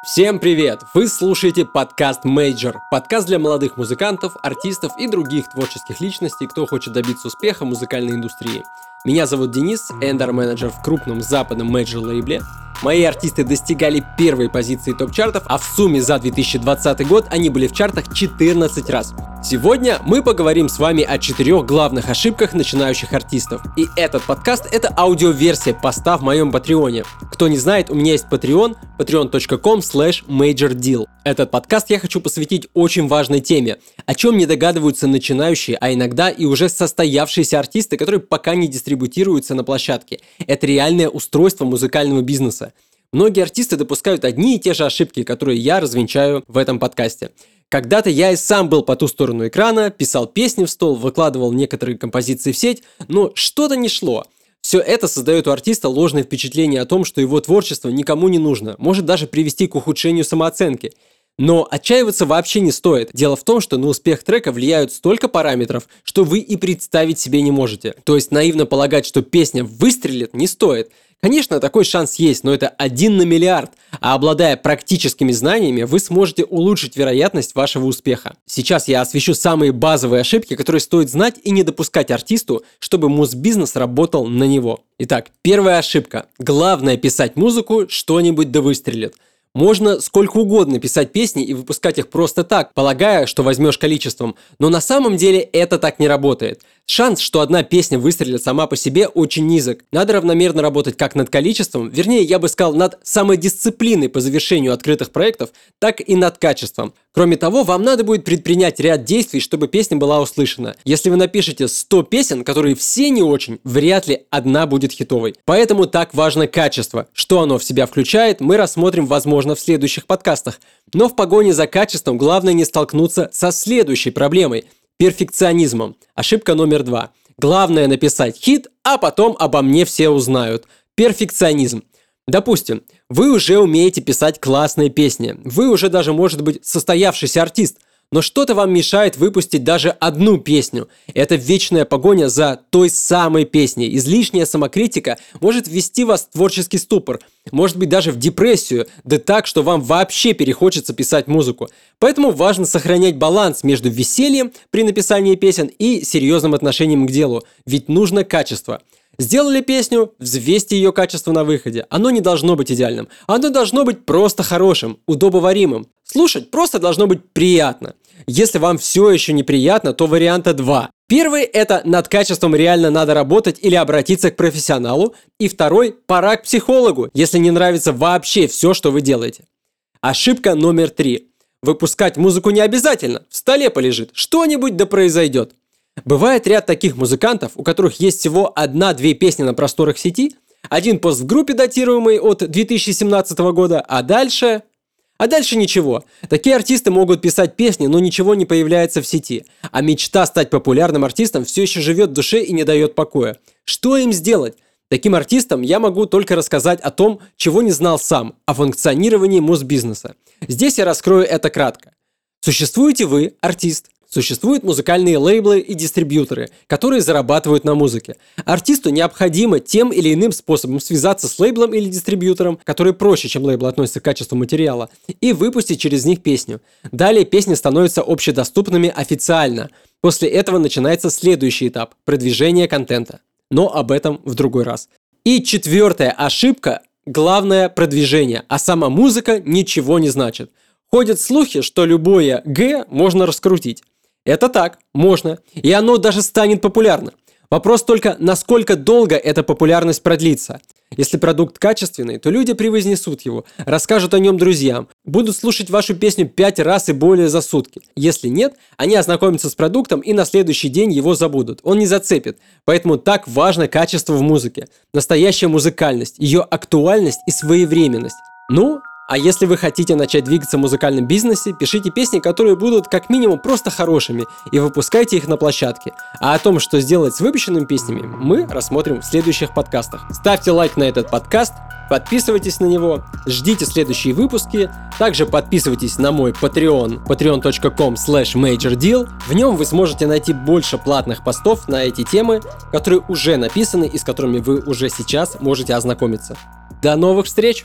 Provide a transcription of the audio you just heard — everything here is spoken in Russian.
Всем привет! Вы слушаете подкаст Major, подкаст для молодых музыкантов, артистов и других творческих личностей, кто хочет добиться успеха в музыкальной индустрии. Меня зовут Денис, A&R-менеджер в крупном западном major лейбле. Мои артисты достигали первой позиции топ-чартов, а в сумме за 2020 год они были в чартах 14 раз. Сегодня мы поговорим с вами о четырех главных ошибках начинающих артистов. И этот подкаст — это аудиоверсия поста в моем Patreon е. Кто не знает, у меня есть Patreon, patreon.com slash majordeal. Этот подкаст я хочу посвятить очень важной теме, о чем не догадываются начинающие, а иногда и уже состоявшиеся артисты, которые пока не дистрибутируются на площадке. Это реальное устройство музыкального бизнеса. Многие артисты допускают одни и те же ошибки, которые я развенчаю в этом подкасте. Когда-то я и сам был по ту сторону экрана, писал песни в стол, выкладывал некоторые композиции в сеть, но что-то не шло. Все это создает у артиста ложное впечатление о том, что его творчество никому не нужно, может даже привести к ухудшению самооценки. Но отчаиваться вообще не стоит. Дело в том, что на успех трека влияют столько параметров, что вы и представить себе не можете. То есть наивно полагать, что песня выстрелит, не стоит. Конечно, такой шанс есть, но это один на миллиард, а обладая практическими знаниями, вы сможете улучшить вероятность вашего успеха. Сейчас я освещу самые базовые ошибки, которые стоит знать и не допускать артисту, чтобы музбизнес работал на него. Итак, первая ошибка. Главное писать музыку, что-нибудь да выстрелит. Можно сколько угодно писать песни и выпускать их просто так, полагая, что возьмешь количеством, но на самом деле это так не работает. Шанс, что одна песня выстрелит сама по себе, очень низок. Надо равномерно работать как над количеством, вернее, я бы сказал, над самодисциплиной по завершению открытых проектов, так и над качеством. Кроме того, вам надо будет предпринять ряд действий, чтобы песня была услышана. Если вы напишете 100 песен, которые все не очень, вряд ли одна будет хитовой. Поэтому так важно качество. Что оно в себя включает, мы рассмотрим, возможно, в следующих подкастах. Но в погоне за качеством главное не столкнуться со следующей проблемой – перфекционизмом. Ошибка номер два. Главное написать хит, а потом обо мне все узнают. Перфекционизм. Допустим, вы уже умеете писать классные песни. Вы уже даже, может быть, состоявшийся артист но что-то вам мешает выпустить даже одну песню. Это вечная погоня за той самой песней. Излишняя самокритика может ввести вас в творческий ступор, может быть даже в депрессию, да так, что вам вообще перехочется писать музыку. Поэтому важно сохранять баланс между весельем при написании песен и серьезным отношением к делу, ведь нужно качество. Сделали песню, взвесьте ее качество на выходе. Оно не должно быть идеальным. Оно должно быть просто хорошим, удобоваримым. Слушать просто должно быть приятно. Если вам все еще неприятно, то варианта два. Первый – это над качеством реально надо работать или обратиться к профессионалу. И второй – пора к психологу, если не нравится вообще все, что вы делаете. Ошибка номер три. Выпускать музыку не обязательно. В столе полежит. Что-нибудь да произойдет. Бывает ряд таких музыкантов, у которых есть всего одна-две песни на просторах сети, один пост в группе, датируемый от 2017 года, а дальше... А дальше ничего. Такие артисты могут писать песни, но ничего не появляется в сети. А мечта стать популярным артистом все еще живет в душе и не дает покоя. Что им сделать? Таким артистам я могу только рассказать о том, чего не знал сам, о функционировании музбизнеса. Здесь я раскрою это кратко. Существуете вы, артист, Существуют музыкальные лейблы и дистрибьюторы, которые зарабатывают на музыке. Артисту необходимо тем или иным способом связаться с лейблом или дистрибьютором, который проще, чем лейбл относится к качеству материала, и выпустить через них песню. Далее песни становятся общедоступными официально. После этого начинается следующий этап – продвижение контента. Но об этом в другой раз. И четвертая ошибка – главное продвижение, а сама музыка ничего не значит. Ходят слухи, что любое «г» можно раскрутить. Это так, можно. И оно даже станет популярным. Вопрос только, насколько долго эта популярность продлится. Если продукт качественный, то люди превознесут его, расскажут о нем друзьям, будут слушать вашу песню пять раз и более за сутки. Если нет, они ознакомятся с продуктом и на следующий день его забудут. Он не зацепит. Поэтому так важно качество в музыке. Настоящая музыкальность, ее актуальность и своевременность. Ну, а если вы хотите начать двигаться в музыкальном бизнесе, пишите песни, которые будут как минимум просто хорошими, и выпускайте их на площадке. А о том, что сделать с выпущенными песнями, мы рассмотрим в следующих подкастах. Ставьте лайк на этот подкаст, подписывайтесь на него, ждите следующие выпуски, также подписывайтесь на мой Patreon, patreon.com slash majordeal. В нем вы сможете найти больше платных постов на эти темы, которые уже написаны и с которыми вы уже сейчас можете ознакомиться. До новых встреч!